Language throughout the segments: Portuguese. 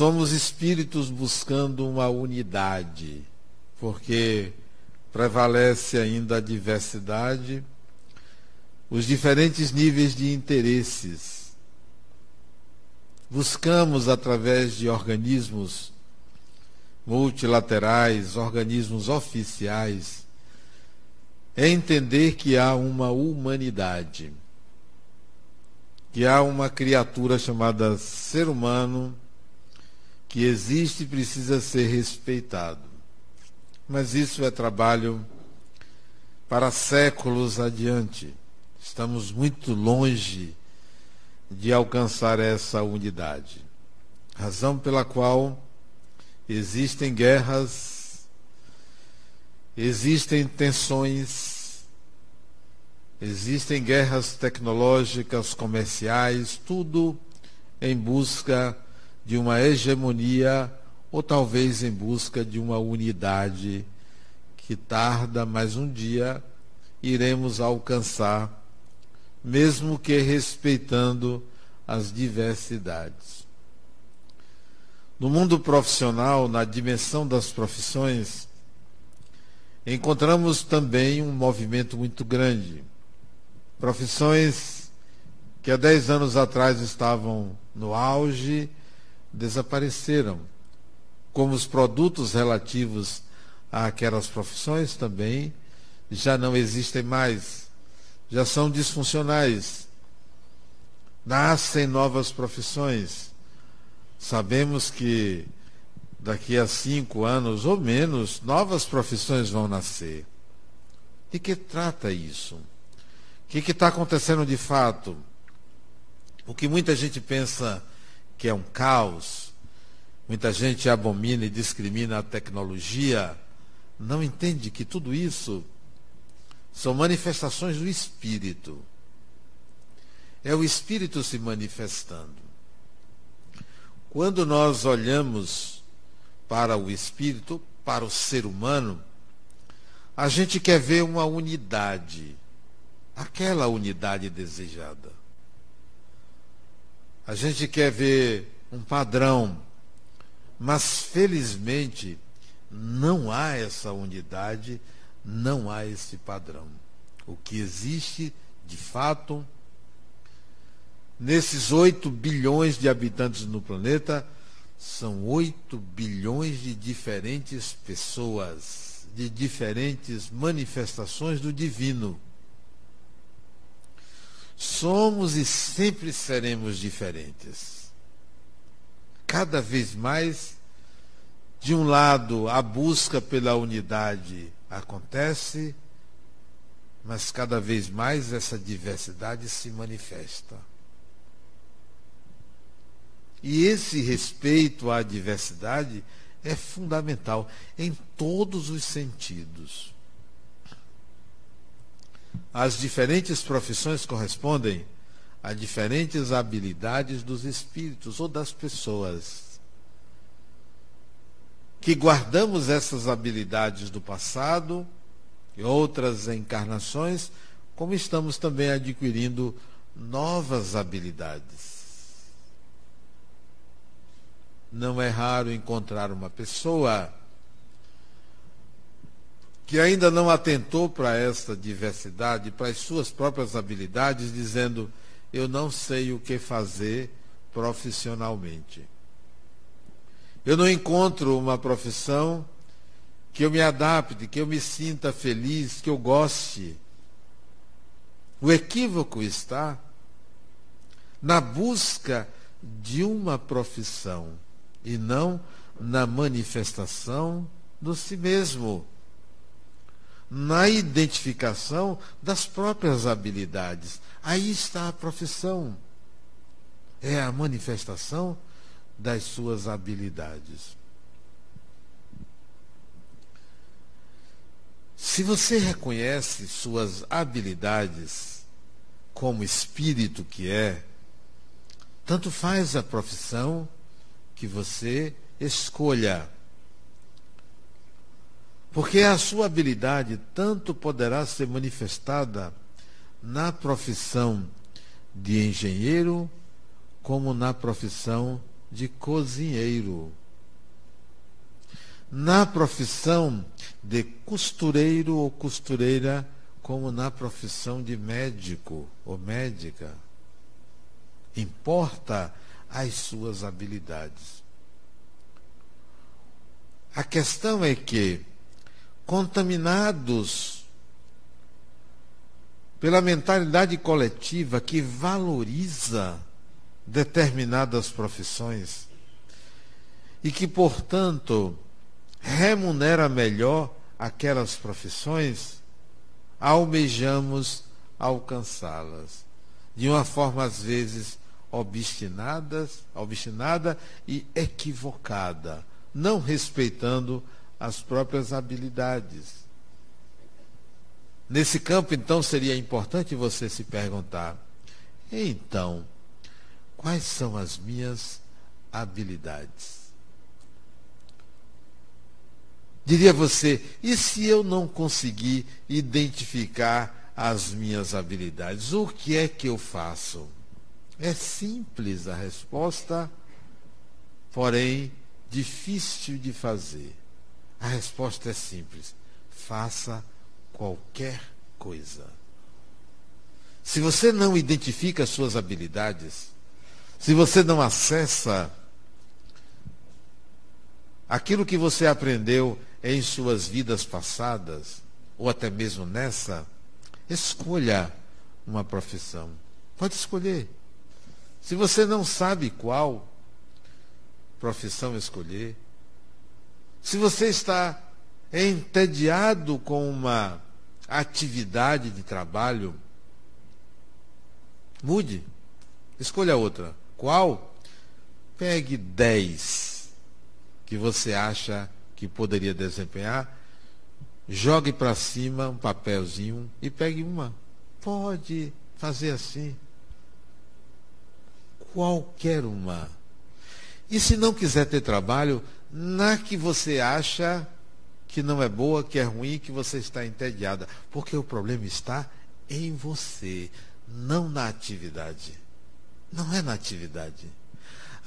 Somos espíritos buscando uma unidade, porque prevalece ainda a diversidade, os diferentes níveis de interesses. Buscamos, através de organismos multilaterais, organismos oficiais, entender que há uma humanidade, que há uma criatura chamada ser humano que existe e precisa ser respeitado. Mas isso é trabalho para séculos adiante. Estamos muito longe de alcançar essa unidade. Razão pela qual existem guerras, existem tensões, existem guerras tecnológicas, comerciais, tudo em busca de uma hegemonia ou talvez em busca de uma unidade que tarda, mas um dia iremos alcançar, mesmo que respeitando as diversidades. No mundo profissional, na dimensão das profissões, encontramos também um movimento muito grande. Profissões que há dez anos atrás estavam no auge, desapareceram como os produtos relativos àquelas profissões também já não existem mais, já são disfuncionais. Nascem novas profissões. Sabemos que daqui a cinco anos ou menos, novas profissões vão nascer. De que trata isso? O que está acontecendo de fato? O que muita gente pensa que é um caos, Muita gente abomina e discrimina a tecnologia, não entende que tudo isso são manifestações do espírito. É o espírito se manifestando. Quando nós olhamos para o espírito, para o ser humano, a gente quer ver uma unidade, aquela unidade desejada. A gente quer ver um padrão mas, felizmente, não há essa unidade, não há esse padrão. O que existe, de fato, nesses 8 bilhões de habitantes no planeta, são 8 bilhões de diferentes pessoas, de diferentes manifestações do divino. Somos e sempre seremos diferentes cada vez mais, de um lado, a busca pela unidade acontece, mas cada vez mais essa diversidade se manifesta. E esse respeito à diversidade é fundamental em todos os sentidos. As diferentes profissões correspondem a diferentes habilidades dos espíritos ou das pessoas. Que guardamos essas habilidades do passado e outras encarnações, como estamos também adquirindo novas habilidades. Não é raro encontrar uma pessoa que ainda não atentou para essa diversidade, para as suas próprias habilidades, dizendo: eu não sei o que fazer profissionalmente. Eu não encontro uma profissão que eu me adapte, que eu me sinta feliz, que eu goste. O equívoco está na busca de uma profissão e não na manifestação do si mesmo na identificação das próprias habilidades. Aí está a profissão. É a manifestação das suas habilidades. Se você reconhece suas habilidades como espírito que é, tanto faz a profissão que você escolha. Porque a sua habilidade tanto poderá ser manifestada na profissão de engenheiro, como na profissão de cozinheiro. Na profissão de costureiro ou costureira, como na profissão de médico ou médica. Importa as suas habilidades. A questão é que, contaminados pela mentalidade coletiva que valoriza determinadas profissões e que, portanto, remunera melhor aquelas profissões, almejamos alcançá-las de uma forma às vezes obstinadas, obstinada e equivocada, não respeitando as próprias habilidades. Nesse campo, então, seria importante você se perguntar: então, quais são as minhas habilidades? Diria você, e se eu não conseguir identificar as minhas habilidades, o que é que eu faço? É simples a resposta, porém difícil de fazer. A resposta é simples: faça qualquer coisa. Se você não identifica as suas habilidades, se você não acessa aquilo que você aprendeu em suas vidas passadas, ou até mesmo nessa, escolha uma profissão. Pode escolher. Se você não sabe qual profissão escolher, se você está entediado com uma atividade de trabalho, mude, escolha outra. Qual? Pegue 10 que você acha que poderia desempenhar, jogue para cima um papelzinho e pegue uma. Pode fazer assim qualquer uma. E se não quiser ter trabalho, na que você acha que não é boa, que é ruim, que você está entediada. Porque o problema está em você, não na atividade. Não é na atividade.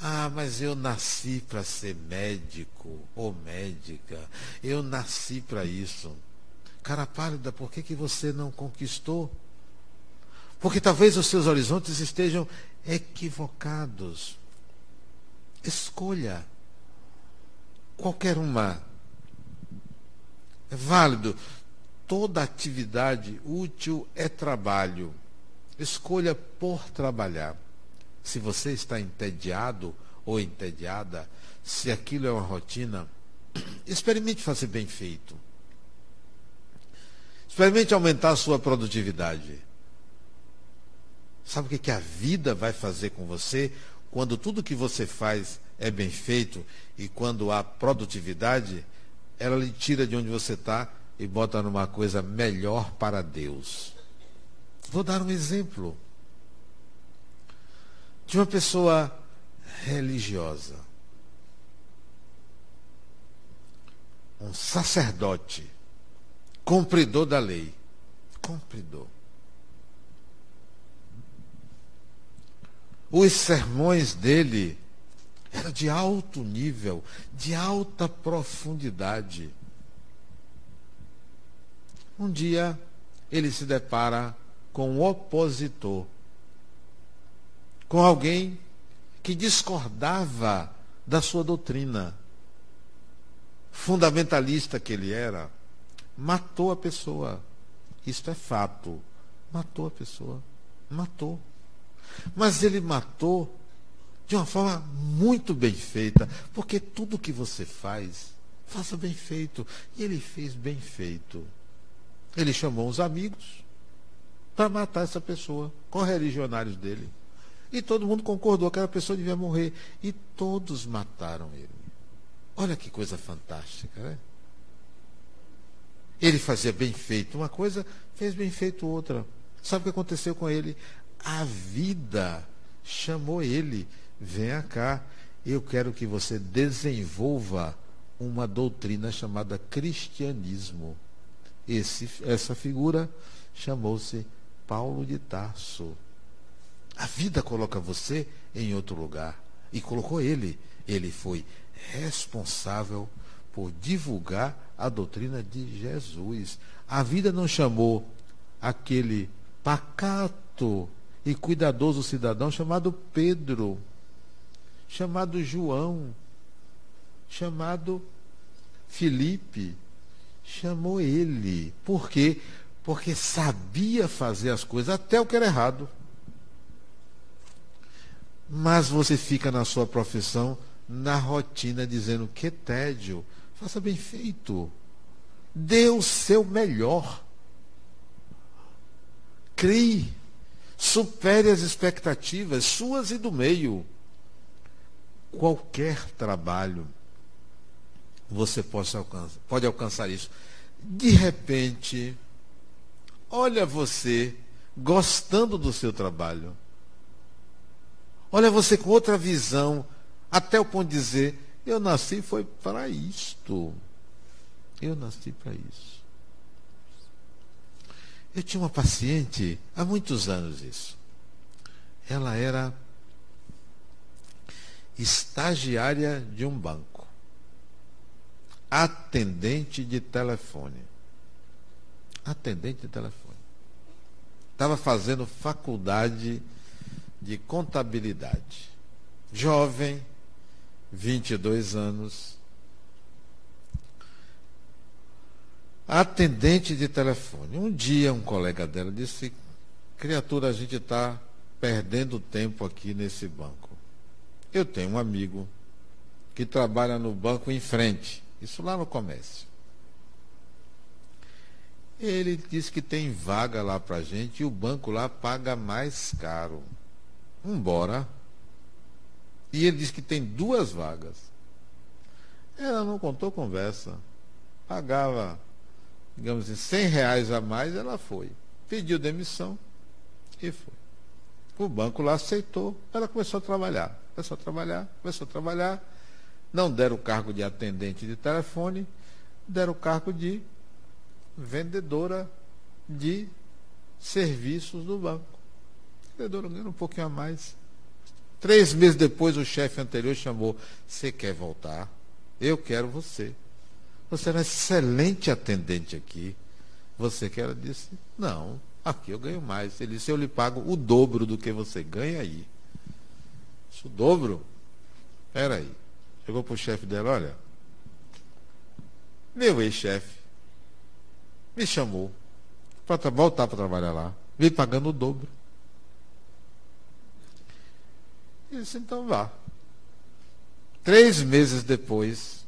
Ah, mas eu nasci para ser médico ou médica. Eu nasci para isso. Cara pálida, por que, que você não conquistou? Porque talvez os seus horizontes estejam equivocados. Escolha qualquer uma. É válido. Toda atividade útil é trabalho. Escolha por trabalhar. Se você está entediado ou entediada, se aquilo é uma rotina, experimente fazer bem feito. Experimente aumentar a sua produtividade. Sabe o que, que a vida vai fazer com você quando tudo que você faz é bem feito e quando há produtividade, ela lhe tira de onde você está e bota numa coisa melhor para Deus. Vou dar um exemplo de uma pessoa religiosa, um sacerdote, cumpridor da lei, cumpridor. Os sermões dele eram de alto nível, de alta profundidade. Um dia ele se depara com um opositor, com alguém que discordava da sua doutrina. Fundamentalista que ele era, matou a pessoa. Isto é fato. Matou a pessoa. Matou. Mas ele matou de uma forma muito bem feita, porque tudo que você faz, faça bem feito. E ele fez bem feito. Ele chamou os amigos para matar essa pessoa, com religionários dele. E todo mundo concordou que aquela pessoa devia morrer. E todos mataram ele. Olha que coisa fantástica, né? Ele fazia bem feito uma coisa, fez bem feito outra. Sabe o que aconteceu com ele? A vida chamou ele. Venha cá, eu quero que você desenvolva uma doutrina chamada cristianismo. Esse, essa figura chamou-se Paulo de Tarso. A vida coloca você em outro lugar. e colocou ele. Ele foi responsável por divulgar a doutrina de Jesus. A vida não chamou aquele pacato e cuidadoso cidadão chamado Pedro, chamado João, chamado Felipe, chamou ele. Por quê? Porque sabia fazer as coisas, até o que era errado. Mas você fica na sua profissão, na rotina, dizendo que tédio. Faça bem feito. Dê o seu melhor. Crie. Supere as expectativas suas e do meio. Qualquer trabalho você pode alcançar, pode alcançar isso. De repente, olha você gostando do seu trabalho. Olha você com outra visão, até o ponto de dizer, eu nasci foi para isto. Eu nasci para isso. Eu tinha uma paciente, há muitos anos isso. Ela era estagiária de um banco, atendente de telefone. Atendente de telefone. Estava fazendo faculdade de contabilidade. Jovem, 22 anos, atendente de telefone. Um dia um colega dela disse, criatura, a gente está perdendo tempo aqui nesse banco. Eu tenho um amigo que trabalha no banco em frente, isso lá no comércio. Ele disse que tem vaga lá para gente e o banco lá paga mais caro. Embora. E ele disse que tem duas vagas. Ela não contou conversa. Pagava digamos assim, 100 reais a mais, ela foi. Pediu demissão e foi. O banco lá aceitou, ela começou a trabalhar. Começou a trabalhar, começou a trabalhar. Não deram o cargo de atendente de telefone, deram o cargo de vendedora de serviços do banco. vendedora ganhando um pouquinho a mais. Três meses depois, o chefe anterior chamou: Você quer voltar? Eu quero você. Você era excelente atendente aqui. Você que ela disse, não, aqui eu ganho mais. Ele disse, eu lhe pago o dobro do que você ganha aí. O dobro? Espera aí. Chegou para o chefe dela, olha, meu ex-chefe me chamou para voltar para trabalhar lá. Vem pagando o dobro. Ele disse, então vá. Três meses depois,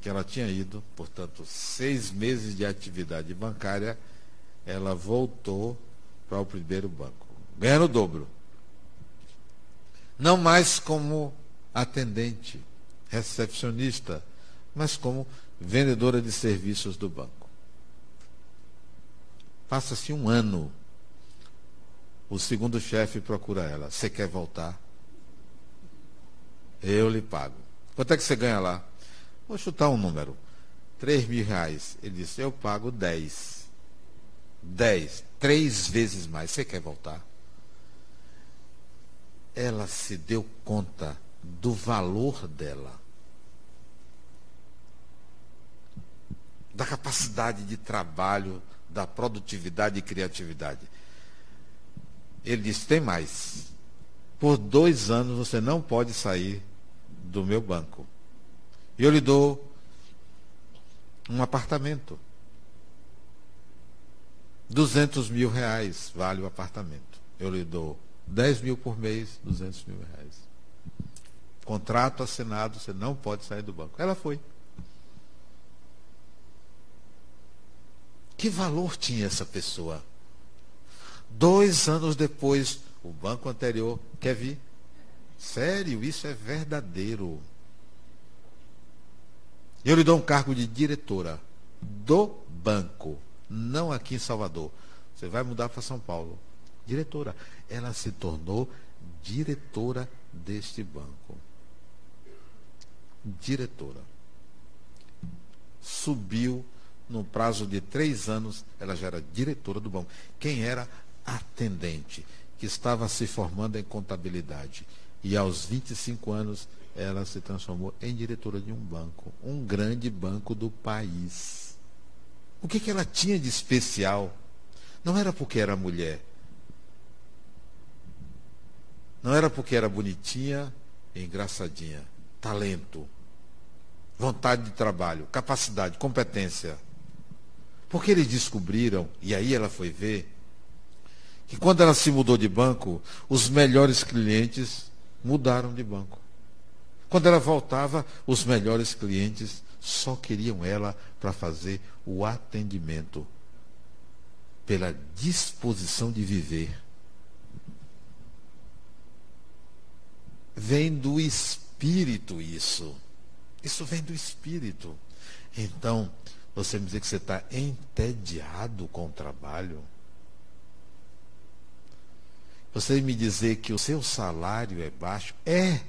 que ela tinha ido, portanto, seis meses de atividade bancária, ela voltou para o primeiro banco, ganhando o dobro. Não mais como atendente, recepcionista, mas como vendedora de serviços do banco. Passa-se um ano. O segundo chefe procura ela. Você quer voltar? Eu lhe pago. Quanto é que você ganha lá? Vou chutar um número. 3 mil reais. Ele disse, eu pago 10. 10. Três vezes mais. Você quer voltar? Ela se deu conta do valor dela. Da capacidade de trabalho, da produtividade e criatividade. Ele disse: tem mais. Por dois anos você não pode sair do meu banco. E eu lhe dou um apartamento. 200 mil reais vale o apartamento. Eu lhe dou 10 mil por mês, 200 mil reais. Contrato assinado, você não pode sair do banco. Ela foi. Que valor tinha essa pessoa? Dois anos depois, o banco anterior quer vir. Sério, isso é verdadeiro. Eu lhe dou um cargo de diretora do banco, não aqui em Salvador. Você vai mudar para São Paulo. Diretora. Ela se tornou diretora deste banco. Diretora. Subiu no prazo de três anos, ela já era diretora do banco. Quem era atendente? que estava se formando em contabilidade. E aos 25 anos, ela se transformou em diretora de um banco, um grande banco do país. O que, que ela tinha de especial? Não era porque era mulher. Não era porque era bonitinha engraçadinha. Talento, vontade de trabalho, capacidade, competência. Porque eles descobriram, e aí ela foi ver, que quando ela se mudou de banco, os melhores clientes mudaram de banco. Quando ela voltava, os melhores clientes só queriam ela para fazer o atendimento, pela disposição de viver. Vem do espírito isso. Isso vem do espírito. Então, você me dizer que você está entediado com o trabalho. Você me dizer que o seu salário é baixo. É.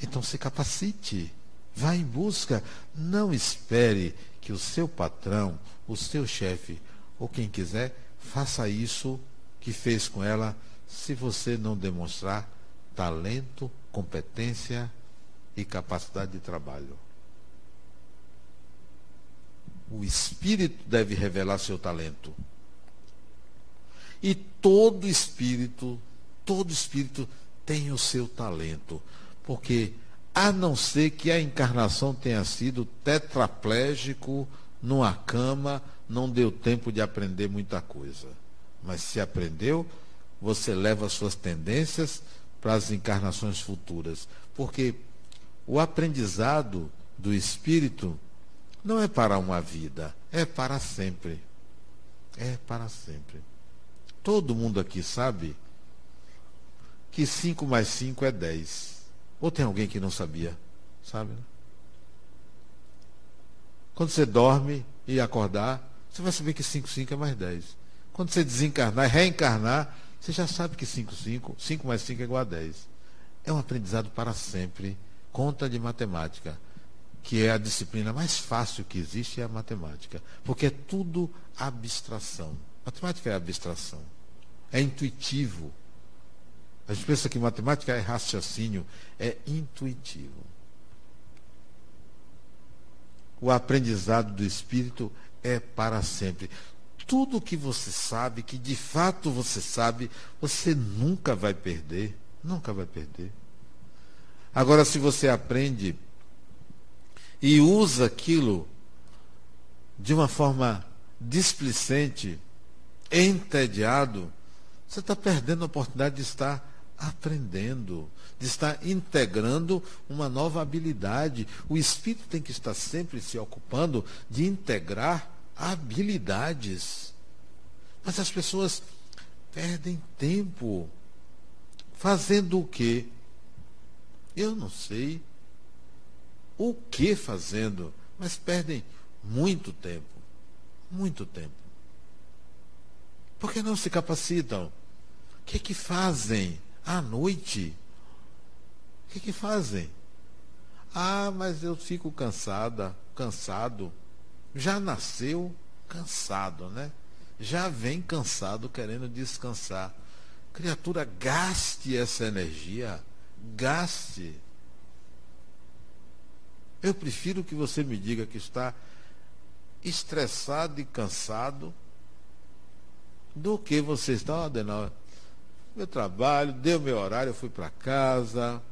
Então se capacite. Vá em busca. Não espere que o seu patrão, o seu chefe ou quem quiser faça isso que fez com ela, se você não demonstrar talento, competência e capacidade de trabalho. O espírito deve revelar seu talento. E todo espírito, todo espírito tem o seu talento. Porque, a não ser que a encarnação tenha sido tetraplégico, numa cama, não deu tempo de aprender muita coisa. Mas se aprendeu, você leva suas tendências para as encarnações futuras. Porque o aprendizado do espírito não é para uma vida, é para sempre. É para sempre. Todo mundo aqui sabe que 5 mais 5 é 10. Ou tem alguém que não sabia? Sabe? Né? Quando você dorme e acordar, você vai saber que 5, 5 é mais 10. Quando você desencarnar e reencarnar, você já sabe que 5, 5, 5 mais 5 é igual a 10. É um aprendizado para sempre. Conta de matemática, que é a disciplina mais fácil que existe, é a matemática. Porque é tudo abstração. Matemática é abstração é intuitivo. A gente pensa que matemática é raciocínio, é intuitivo. O aprendizado do espírito é para sempre. Tudo que você sabe, que de fato você sabe, você nunca vai perder. Nunca vai perder. Agora, se você aprende e usa aquilo de uma forma displicente, entediado, você está perdendo a oportunidade de estar aprendendo, de estar integrando uma nova habilidade. O espírito tem que estar sempre se ocupando de integrar habilidades. Mas as pessoas perdem tempo fazendo o quê? Eu não sei o que fazendo, mas perdem muito tempo. Muito tempo. Por que não se capacitam? O que é que fazem à noite? O que que fazem? Ah, mas eu fico cansada, cansado. Já nasceu cansado, né? Já vem cansado querendo descansar. Criatura, gaste essa energia. Gaste. Eu prefiro que você me diga que está estressado e cansado do que você está, Adenal, meu trabalho, deu meu horário, eu fui para casa,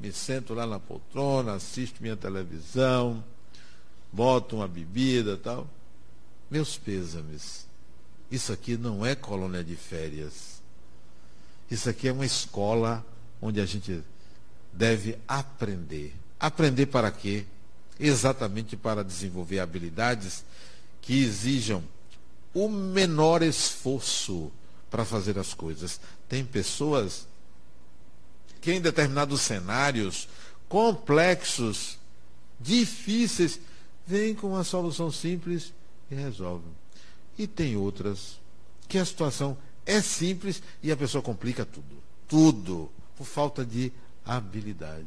me sento lá na poltrona, assisto minha televisão, boto uma bebida tal. Meus pêsames. Isso aqui não é colônia de férias. Isso aqui é uma escola onde a gente deve aprender. Aprender para quê? Exatamente para desenvolver habilidades que exijam o menor esforço para fazer as coisas. Tem pessoas que em determinados cenários complexos, difíceis, vêm com uma solução simples e resolvem. E tem outras que a situação é simples e a pessoa complica tudo. Tudo. Por falta de habilidade.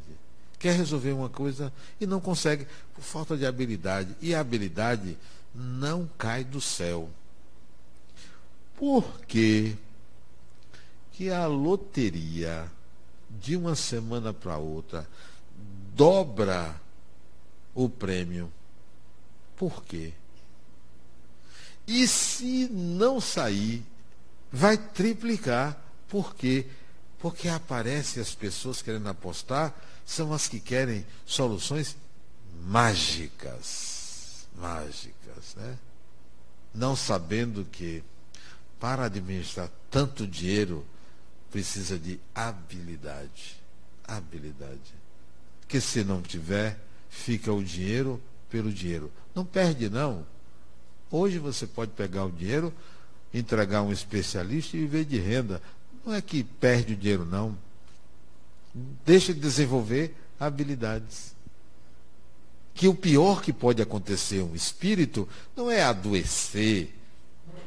Quer resolver uma coisa e não consegue por falta de habilidade. E a habilidade não cai do céu. Porque que a loteria, de uma semana para outra, dobra o prêmio. Por quê? E se não sair, vai triplicar. Por quê? Porque aparecem as pessoas querendo apostar, são as que querem soluções mágicas. Mágicas, né? Não sabendo que para administrar tanto dinheiro precisa de habilidade. Habilidade. Que se não tiver, fica o dinheiro pelo dinheiro. Não perde, não. Hoje você pode pegar o dinheiro, entregar a um especialista e viver de renda. Não é que perde o dinheiro, não. Deixa de desenvolver habilidades. Que o pior que pode acontecer um espírito não é adoecer,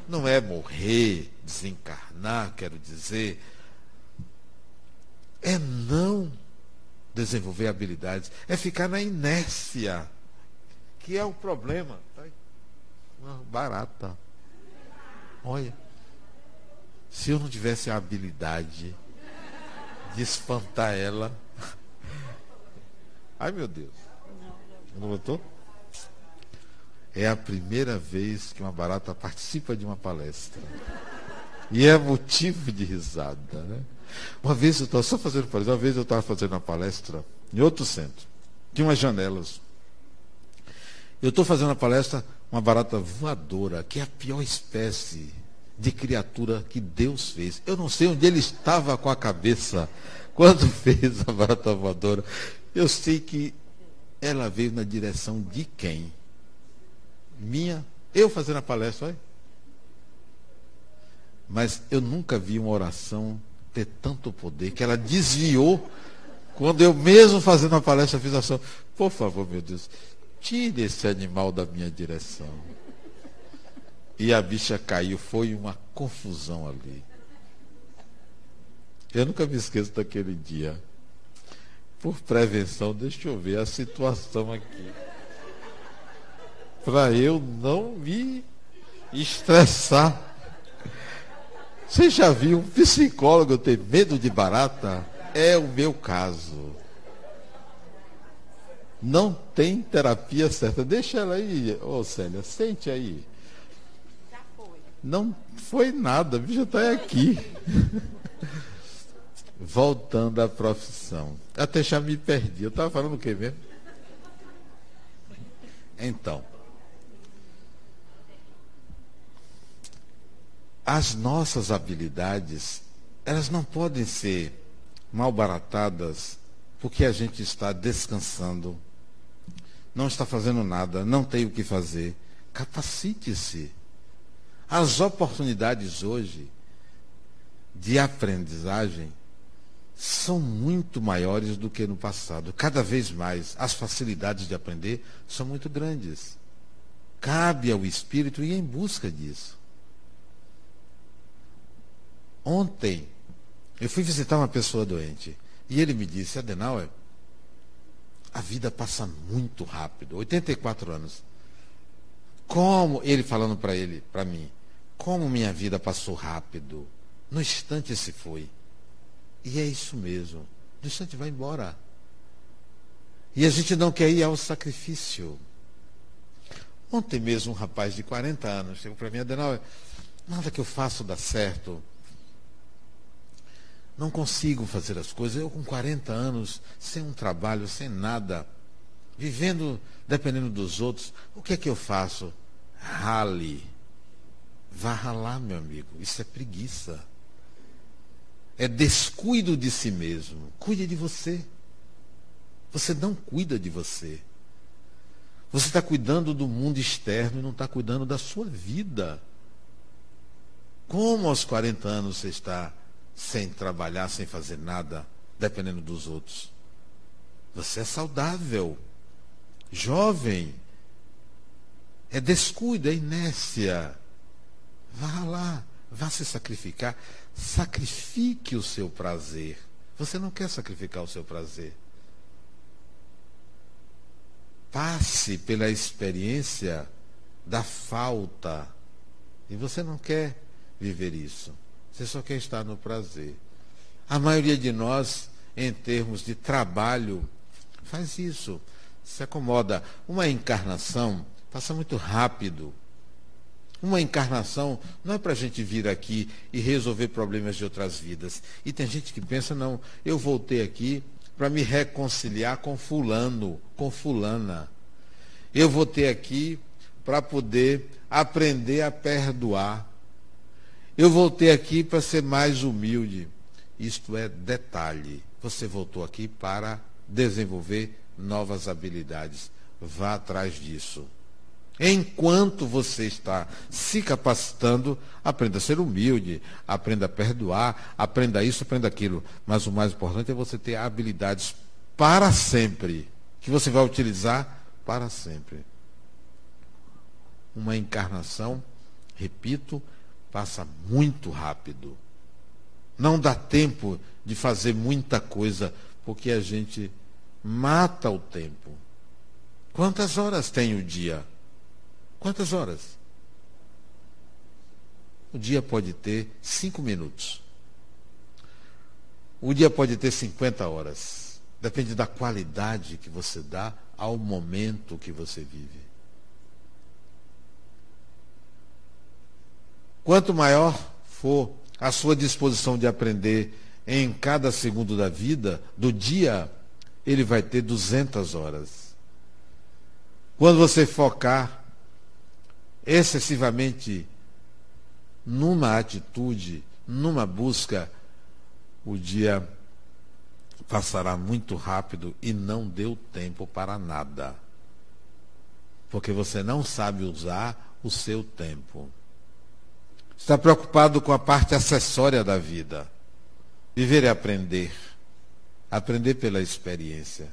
não é morrer, desencarnar, quero dizer. É não desenvolver habilidades, é ficar na inércia, que é o problema. Tá Uma barata. Olha, se eu não tivesse a habilidade de espantar ela. Ai meu Deus. Não botou? É a primeira vez que uma barata participa de uma palestra. E é motivo de risada, né? Uma vez eu estava só fazendo palestra, uma vez eu estava fazendo uma palestra em outro centro. Tinha umas janelas. Eu estou fazendo uma palestra, uma barata voadora, que é a pior espécie de criatura que Deus fez. Eu não sei onde ele estava com a cabeça quando fez a barata voadora. Eu sei que ela veio na direção de quem? Minha. Eu fazendo a palestra, olha. Mas eu nunca vi uma oração ter tanto poder que ela desviou quando eu mesmo fazendo a palestra fiz a ação. Por favor, meu Deus, tire esse animal da minha direção. E a bicha caiu, foi uma confusão ali. Eu nunca me esqueço daquele dia. Por prevenção, deixa eu ver a situação aqui. Para eu não me estressar. Você já viu um psicólogo ter medo de barata? É o meu caso. Não tem terapia certa. Deixa ela aí, ô Célia, sente aí. Já foi. Não foi nada, já está aqui. Voltando à profissão. Até já me perdi. Eu estava falando o quê mesmo? Então. As nossas habilidades, elas não podem ser malbaratadas porque a gente está descansando, não está fazendo nada, não tem o que fazer. Capacite-se. As oportunidades hoje de aprendizagem são muito maiores do que no passado. Cada vez mais, as facilidades de aprender são muito grandes. Cabe ao espírito ir em busca disso. Ontem, eu fui visitar uma pessoa doente e ele me disse: Adenauer, a vida passa muito rápido 84 anos. Como, ele falando para ele, para mim, como minha vida passou rápido. No instante se foi. E é isso mesmo. No instante vai embora. E a gente não quer ir ao sacrifício. Ontem mesmo um rapaz de 40 anos chegou para mim, Adenauer, nada que eu faço dá certo. Não consigo fazer as coisas. Eu com 40 anos, sem um trabalho, sem nada, vivendo dependendo dos outros, o que é que eu faço? Rale. Vá ralar, meu amigo. Isso é preguiça é descuido de si mesmo. Cuide de você. Você não cuida de você. Você está cuidando do mundo externo e não está cuidando da sua vida. Como aos 40 anos você está sem trabalhar, sem fazer nada, dependendo dos outros? Você é saudável, jovem. É descuido, é inércia. Vá lá, vá se sacrificar. Sacrifique o seu prazer. Você não quer sacrificar o seu prazer. Passe pela experiência da falta. E você não quer viver isso. Você só quer estar no prazer. A maioria de nós, em termos de trabalho, faz isso. Se acomoda. Uma encarnação passa muito rápido. Uma encarnação não é para a gente vir aqui e resolver problemas de outras vidas. E tem gente que pensa, não, eu voltei aqui para me reconciliar com fulano, com fulana. Eu voltei aqui para poder aprender a perdoar. Eu voltei aqui para ser mais humilde. Isto é detalhe. Você voltou aqui para desenvolver novas habilidades. Vá atrás disso. Enquanto você está se capacitando, aprenda a ser humilde, aprenda a perdoar, aprenda isso, aprenda aquilo. Mas o mais importante é você ter habilidades para sempre, que você vai utilizar para sempre. Uma encarnação, repito, passa muito rápido. Não dá tempo de fazer muita coisa, porque a gente mata o tempo. Quantas horas tem o dia? Quantas horas? O dia pode ter cinco minutos. O dia pode ter 50 horas. Depende da qualidade que você dá ao momento que você vive. Quanto maior for a sua disposição de aprender em cada segundo da vida, do dia, ele vai ter 200 horas. Quando você focar excessivamente numa atitude, numa busca, o dia passará muito rápido e não deu tempo para nada. Porque você não sabe usar o seu tempo. Está preocupado com a parte acessória da vida. Viver é aprender. Aprender pela experiência.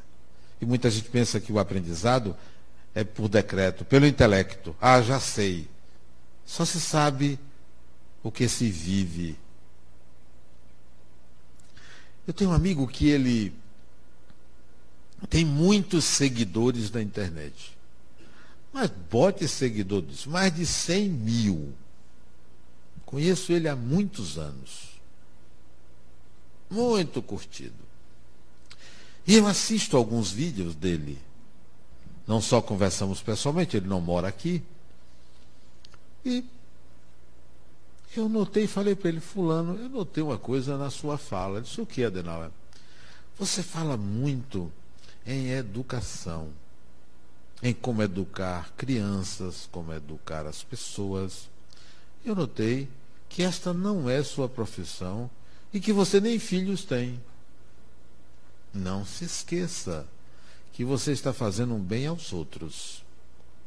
E muita gente pensa que o aprendizado é por decreto, pelo intelecto. Ah, já sei. Só se sabe o que se vive. Eu tenho um amigo que ele tem muitos seguidores na internet. Mas bote seguidores, mais de 100 mil. Conheço ele há muitos anos. Muito curtido. E eu assisto alguns vídeos dele. Não só conversamos pessoalmente, ele não mora aqui. E eu notei, falei para ele, fulano, eu notei uma coisa na sua fala. Ele disse, o que, Adenauer? Você fala muito em educação, em como educar crianças, como educar as pessoas. Eu notei que esta não é sua profissão e que você nem filhos tem. Não se esqueça que você está fazendo um bem aos outros.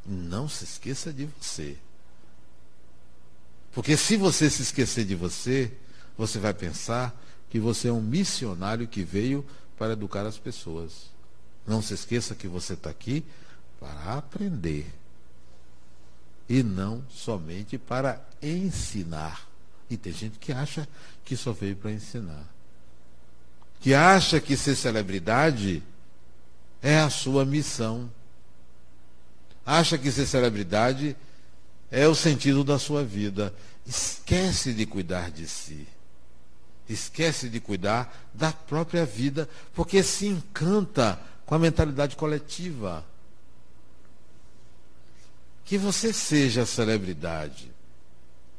Não se esqueça de você. Porque se você se esquecer de você, você vai pensar que você é um missionário que veio para educar as pessoas. Não se esqueça que você está aqui para aprender. E não somente para ensinar. E tem gente que acha que só veio para ensinar. Que acha que ser celebridade é a sua missão. Acha que ser celebridade é o sentido da sua vida. Esquece de cuidar de si. Esquece de cuidar da própria vida, porque se encanta com a mentalidade coletiva. Que você seja celebridade,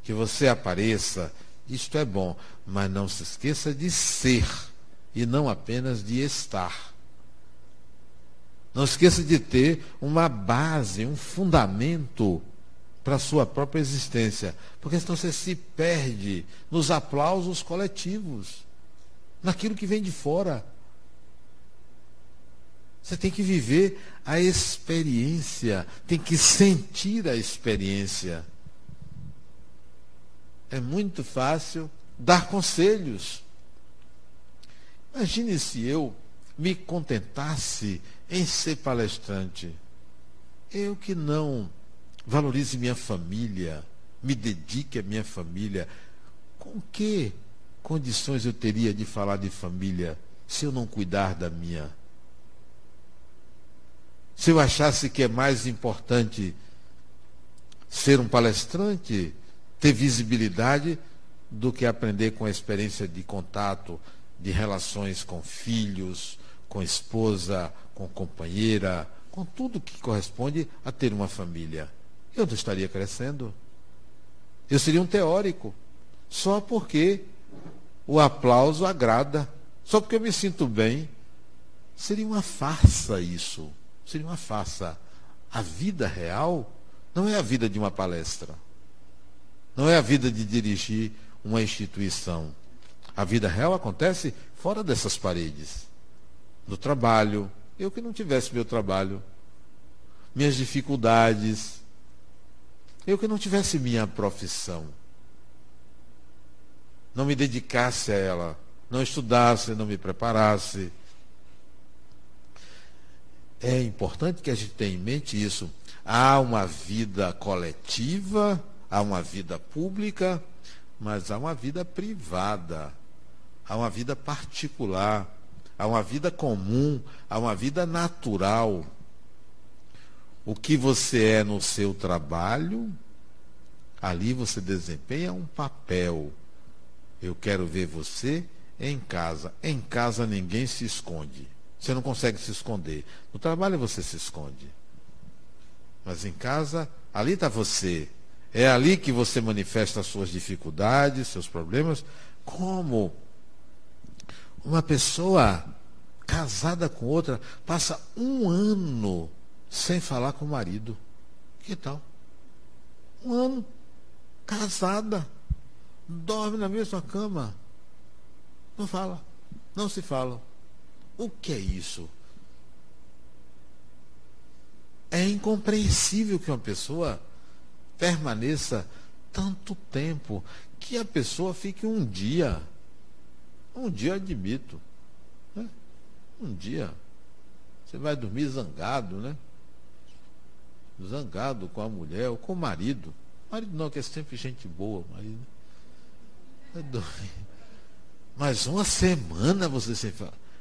que você apareça, isto é bom, mas não se esqueça de ser e não apenas de estar. Não esqueça de ter uma base, um fundamento para a sua própria existência. Porque senão você se perde nos aplausos coletivos, naquilo que vem de fora. Você tem que viver a experiência, tem que sentir a experiência. É muito fácil dar conselhos. Imagine se eu me contentasse em ser palestrante. Eu que não valorize minha família, me dedique à minha família. Com que condições eu teria de falar de família se eu não cuidar da minha? Se eu achasse que é mais importante ser um palestrante, ter visibilidade, do que aprender com a experiência de contato, de relações com filhos, com esposa, com companheira, com tudo que corresponde a ter uma família. Eu não estaria crescendo. Eu seria um teórico, só porque o aplauso agrada, só porque eu me sinto bem. Seria uma farsa isso. Seria uma farsa. A vida real não é a vida de uma palestra. Não é a vida de dirigir uma instituição. A vida real acontece fora dessas paredes. No trabalho. Eu que não tivesse meu trabalho. Minhas dificuldades. Eu que não tivesse minha profissão. Não me dedicasse a ela. Não estudasse, não me preparasse. É importante que a gente tenha em mente isso. Há uma vida coletiva, há uma vida pública, mas há uma vida privada, há uma vida particular, há uma vida comum, há uma vida natural. O que você é no seu trabalho, ali você desempenha um papel. Eu quero ver você em casa. Em casa ninguém se esconde. Você não consegue se esconder. No trabalho você se esconde. Mas em casa, ali está você. É ali que você manifesta as suas dificuldades, seus problemas. Como uma pessoa casada com outra passa um ano sem falar com o marido. Que tal? Um ano casada, dorme na mesma cama, não fala, não se falam. O que é isso? É incompreensível que uma pessoa permaneça tanto tempo, que a pessoa fique um dia. Um dia admito. Né? Um dia. Você vai dormir zangado, né? Zangado com a mulher ou com o marido. Marido não, que é sempre gente boa, marido. Mas uma semana você sem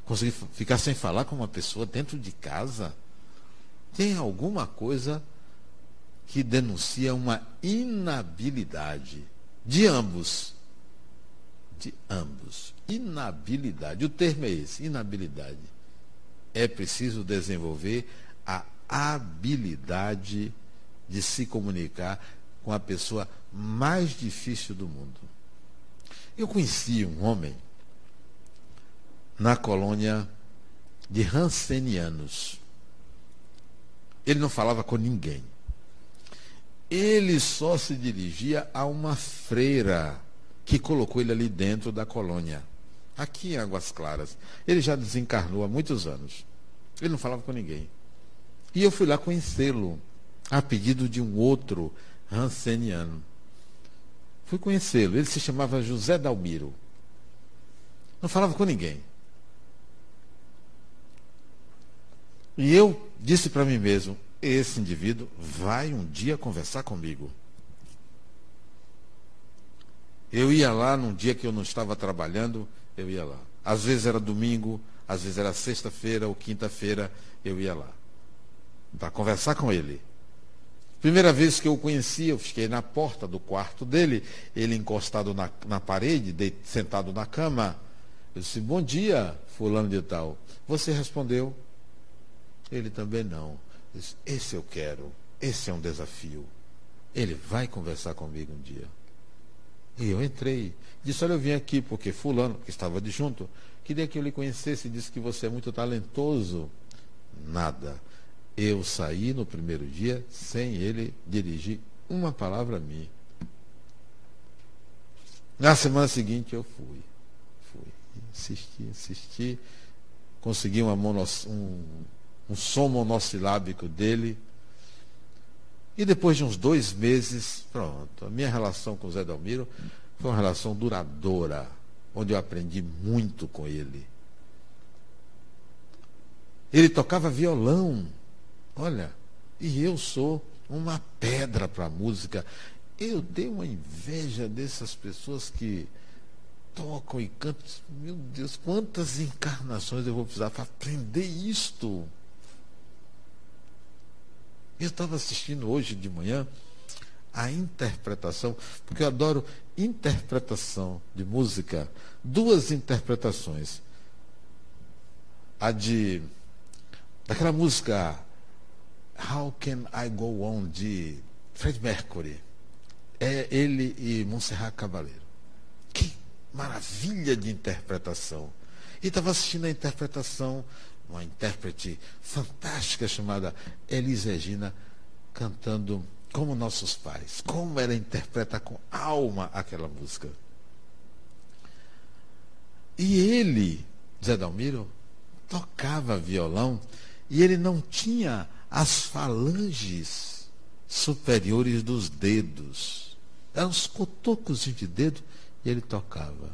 conseguir ficar sem falar com uma pessoa dentro de casa, tem alguma coisa que denuncia uma inabilidade de ambos. De ambos. Inabilidade. O termo é esse, inabilidade. É preciso desenvolver a habilidade de se comunicar com a pessoa mais difícil do mundo. Eu conheci um homem na colônia de Hansenianos. Ele não falava com ninguém. Ele só se dirigia a uma freira que colocou ele ali dentro da colônia, aqui em Águas Claras. Ele já desencarnou há muitos anos. Ele não falava com ninguém. E eu fui lá conhecê-lo, a pedido de um outro Hanseniano. Fui conhecê-lo. Ele se chamava José Dalmiro. Não falava com ninguém. E eu disse para mim mesmo: esse indivíduo vai um dia conversar comigo. Eu ia lá num dia que eu não estava trabalhando, eu ia lá. Às vezes era domingo, às vezes era sexta-feira ou quinta-feira, eu ia lá. Para conversar com ele. Primeira vez que eu o conheci, eu fiquei na porta do quarto dele, ele encostado na, na parede, de, sentado na cama. Eu disse, bom dia, fulano de tal. Você respondeu? Ele também não. Esse eu quero, esse é um desafio. Ele vai conversar comigo um dia. E eu entrei. Disse, olha, eu vim aqui porque fulano, que estava de junto, queria que eu lhe conhecesse, disse que você é muito talentoso. Nada. Eu saí no primeiro dia sem ele dirigir uma palavra a mim. Na semana seguinte eu fui. Fui. Insisti, insisti. Consegui uma monos, um, um som monossilábico dele. E depois de uns dois meses, pronto, a minha relação com o Zé Dalmiro foi uma relação duradoura, onde eu aprendi muito com ele. Ele tocava violão, olha, e eu sou uma pedra para a música. Eu tenho uma inveja dessas pessoas que tocam e cantam. Meu Deus, quantas encarnações eu vou precisar para aprender isto? Eu estava assistindo hoje de manhã a interpretação, porque eu adoro interpretação de música. Duas interpretações. A de daquela música How Can I Go On de Fred Mercury. É ele e Montserrat Caballero. Que maravilha de interpretação. E estava assistindo a interpretação, uma intérprete fantástica chamada Elis Regina, cantando como nossos pais, como ela interpreta com alma aquela música. E ele, Zé Dalmiro, tocava violão e ele não tinha as falanges superiores dos dedos. Eram os cotocos de dedo e ele tocava.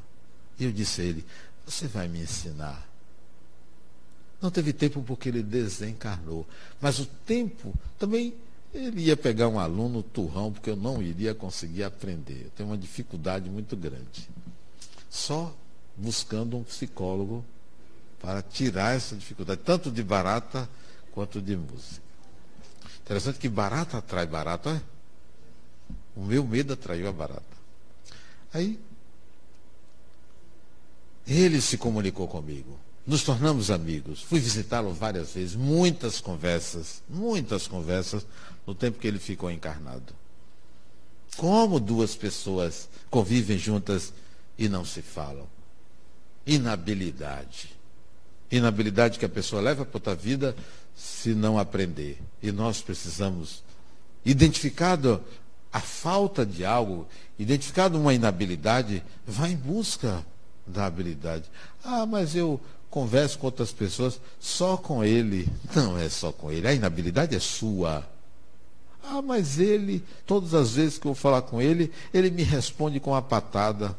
E eu disse a ele: Você vai me ensinar. Não teve tempo porque ele desencarnou. Mas o tempo também ele ia pegar um aluno turrão, porque eu não iria conseguir aprender. Eu tenho uma dificuldade muito grande. Só buscando um psicólogo para tirar essa dificuldade, tanto de barata quanto de música. Interessante que barata atrai barata, é? O meu medo atraiu a barata. Aí, ele se comunicou comigo. Nos tornamos amigos. Fui visitá-lo várias vezes, muitas conversas, muitas conversas no tempo que ele ficou encarnado. Como duas pessoas convivem juntas e não se falam? Inabilidade. Inabilidade que a pessoa leva para outra vida se não aprender. E nós precisamos, identificado a falta de algo, identificado uma inabilidade, vá em busca da habilidade. Ah, mas eu converso com outras pessoas só com ele. Não é só com ele, a inabilidade é sua. Ah, mas ele, todas as vezes que eu falar com ele, ele me responde com uma patada.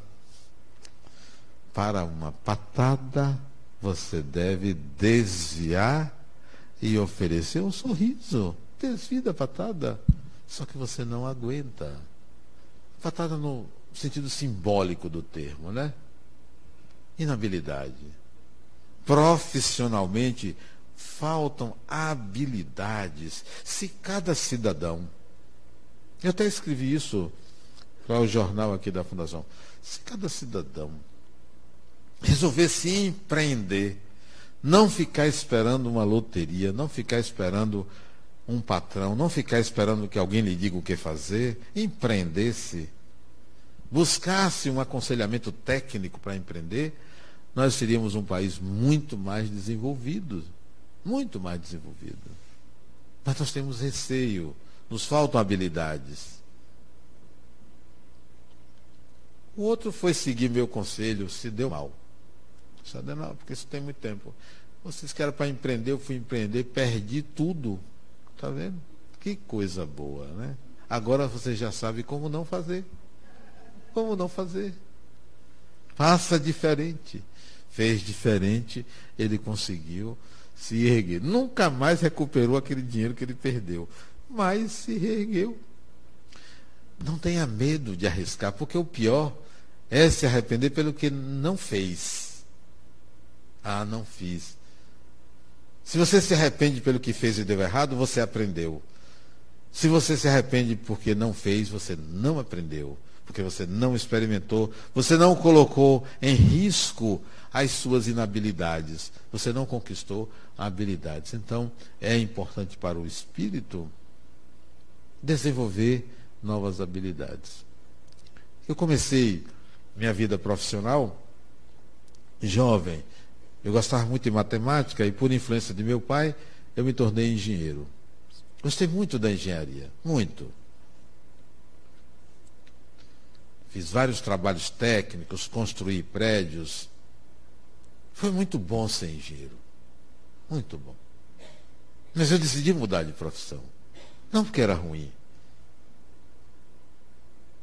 Para uma patada, você deve desviar e oferecer um sorriso. Desvia da patada. Só que você não aguenta. Patada no sentido simbólico do termo, né? Inabilidade. Profissionalmente, faltam habilidades. Se cada cidadão, eu até escrevi isso para o jornal aqui da Fundação, se cada cidadão resolver se empreender, não ficar esperando uma loteria, não ficar esperando um patrão, não ficar esperando que alguém lhe diga o que fazer, empreender-se, buscasse um aconselhamento técnico para empreender, nós seríamos um país muito mais desenvolvido muito mais desenvolvido. Mas nós temos receio, nos faltam habilidades. O outro foi seguir meu conselho, se deu mal. Se deu mal, porque isso tem muito tempo. Vocês querem para empreender, eu fui empreender, perdi tudo. Está vendo? Que coisa boa, né? Agora você já sabe como não fazer. Como não fazer. Faça diferente. Fez diferente, ele conseguiu se erguer. Nunca mais recuperou aquele dinheiro que ele perdeu, mas se reergueu. Não tenha medo de arriscar, porque o pior é se arrepender pelo que não fez. Ah, não fiz. Se você se arrepende pelo que fez e deu errado, você aprendeu. Se você se arrepende porque não fez, você não aprendeu. Porque você não experimentou, você não colocou em risco as suas inabilidades. Você não conquistou habilidades. Então, é importante para o espírito desenvolver novas habilidades. Eu comecei minha vida profissional jovem. Eu gostava muito de matemática e, por influência de meu pai, eu me tornei engenheiro. Gostei muito da engenharia, muito. Fiz vários trabalhos técnicos, construí prédios, foi muito bom ser engenheiro. Muito bom. Mas eu decidi mudar de profissão. Não porque era ruim.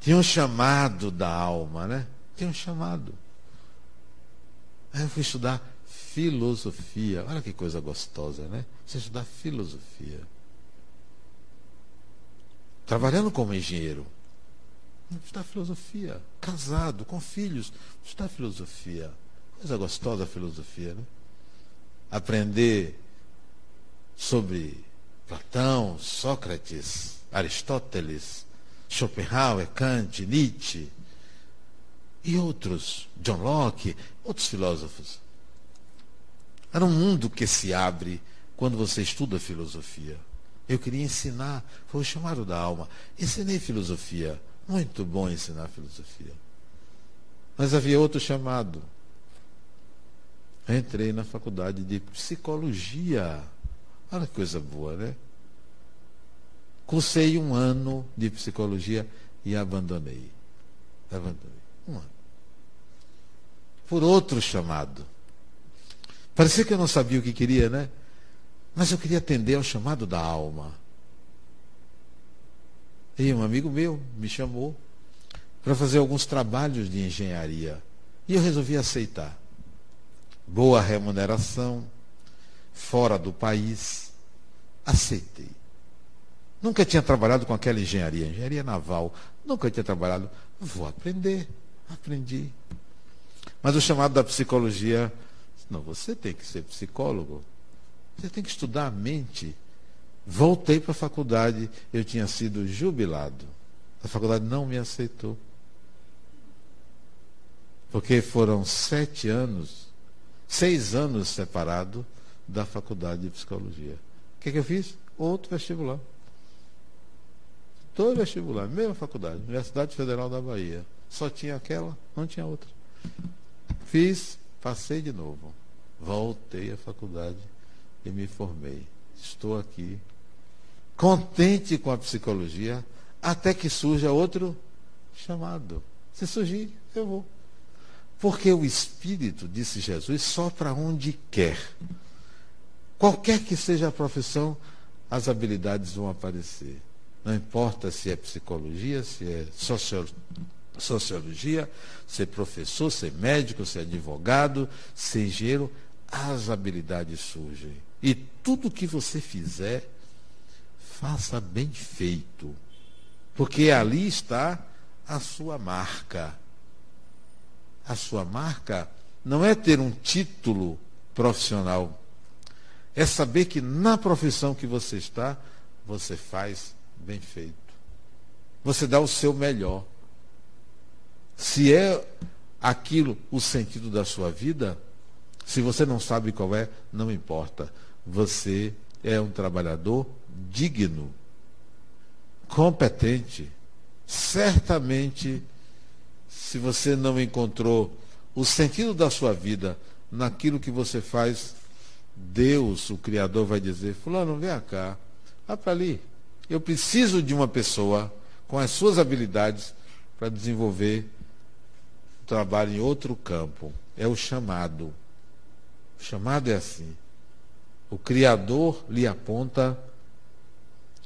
Tinha um chamado da alma, né? Tinha um chamado. Aí eu fui estudar filosofia. Olha que coisa gostosa, né? Você estudar filosofia. Trabalhando como engenheiro. Estudar filosofia. Casado, com filhos. Estudar filosofia. Coisa gostosa a filosofia, né? Aprender sobre Platão, Sócrates, Aristóteles, Schopenhauer, Kant, Nietzsche e outros, John Locke, outros filósofos. Era um mundo que se abre quando você estuda filosofia. Eu queria ensinar, foi o chamado da alma. Ensinei filosofia. Muito bom ensinar filosofia. Mas havia outro chamado. Entrei na faculdade de psicologia. Olha que coisa boa, né? Cursei um ano de psicologia e abandonei. Abandonei. Um ano. Por outro chamado. Parecia que eu não sabia o que queria, né? Mas eu queria atender ao chamado da alma. E um amigo meu me chamou para fazer alguns trabalhos de engenharia. E eu resolvi aceitar. Boa remuneração, fora do país. Aceitei. Nunca tinha trabalhado com aquela engenharia, engenharia naval. Nunca tinha trabalhado. Vou aprender. Aprendi. Mas o chamado da psicologia, não, você tem que ser psicólogo. Você tem que estudar a mente. Voltei para a faculdade, eu tinha sido jubilado. A faculdade não me aceitou. Porque foram sete anos, seis anos separado da faculdade de psicologia. O que, que eu fiz? Outro vestibular. Todo vestibular, mesma faculdade, Universidade Federal da Bahia. Só tinha aquela, não tinha outra. Fiz, passei de novo. Voltei à faculdade e me formei. Estou aqui, contente com a psicologia, até que surja outro chamado. Se surgir, eu vou. Porque o Espírito, disse Jesus, sopra onde quer. Qualquer que seja a profissão, as habilidades vão aparecer. Não importa se é psicologia, se é sociologia, ser professor, ser médico, ser advogado, ser engenheiro, as habilidades surgem. E tudo que você fizer, faça bem feito. Porque ali está a sua marca. A sua marca não é ter um título profissional. É saber que na profissão que você está, você faz bem feito. Você dá o seu melhor. Se é aquilo o sentido da sua vida, se você não sabe qual é, não importa você é um trabalhador digno, competente. Certamente, se você não encontrou o sentido da sua vida naquilo que você faz, Deus, o Criador, vai dizer: Fulano, vem cá, vá para ali. Eu preciso de uma pessoa com as suas habilidades para desenvolver o trabalho em outro campo. É o chamado. O chamado é assim o Criador lhe aponta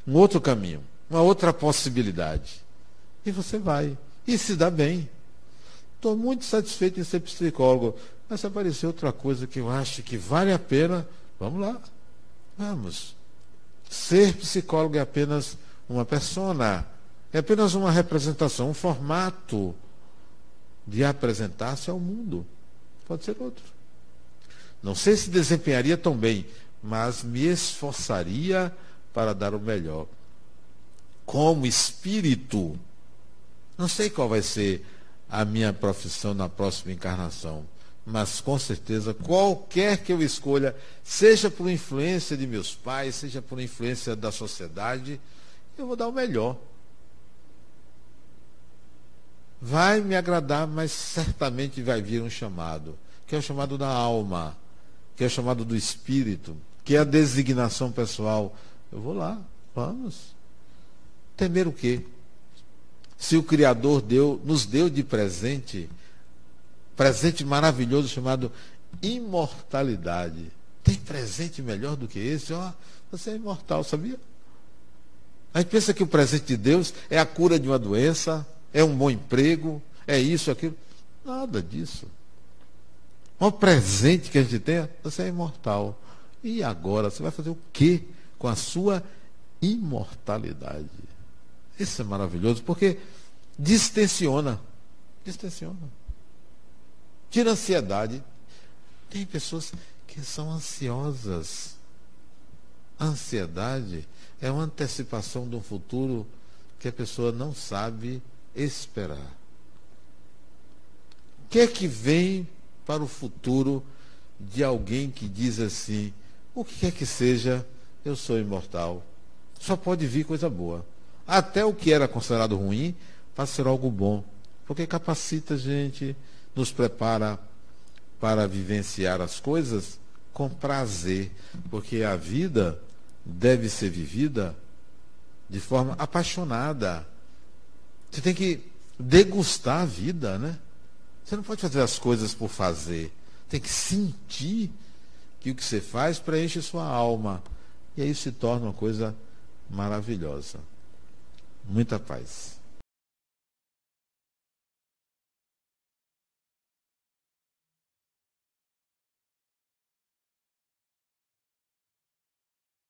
um outro caminho, uma outra possibilidade. E você vai. E se dá bem. Estou muito satisfeito em ser psicólogo. Mas se aparecer outra coisa que eu acho que vale a pena, vamos lá. Vamos. Ser psicólogo é apenas uma persona. É apenas uma representação, um formato de apresentar-se ao mundo. Pode ser outro. Não sei se desempenharia tão bem, mas me esforçaria para dar o melhor. Como espírito, não sei qual vai ser a minha profissão na próxima encarnação, mas com certeza, qualquer que eu escolha, seja por influência de meus pais, seja por influência da sociedade, eu vou dar o melhor. Vai me agradar, mas certamente vai vir um chamado, que é o chamado da alma, que é o chamado do espírito, que é a designação pessoal. Eu vou lá, vamos. Temer o quê? Se o Criador deu, nos deu de presente, presente maravilhoso chamado imortalidade. Tem presente melhor do que esse? Ó, você é imortal, sabia? A gente pensa que o presente de Deus é a cura de uma doença, é um bom emprego, é isso, aquilo. Nada disso. O presente que a gente tem, você é imortal. E agora, você vai fazer o que com a sua imortalidade? Isso é maravilhoso, porque distensiona. Distensiona. Tira ansiedade. Tem pessoas que são ansiosas. Ansiedade é uma antecipação de um futuro que a pessoa não sabe esperar. O que é que vem para o futuro de alguém que diz assim: o que quer que seja, eu sou imortal? Só pode vir coisa boa. Até o que era considerado ruim vai ser algo bom, porque capacita a gente, nos prepara para vivenciar as coisas com prazer, porque a vida deve ser vivida de forma apaixonada. Você tem que degustar a vida, né? Você não pode fazer as coisas por fazer. Tem que sentir que o que você faz preenche sua alma. E aí se torna uma coisa maravilhosa. Muita paz.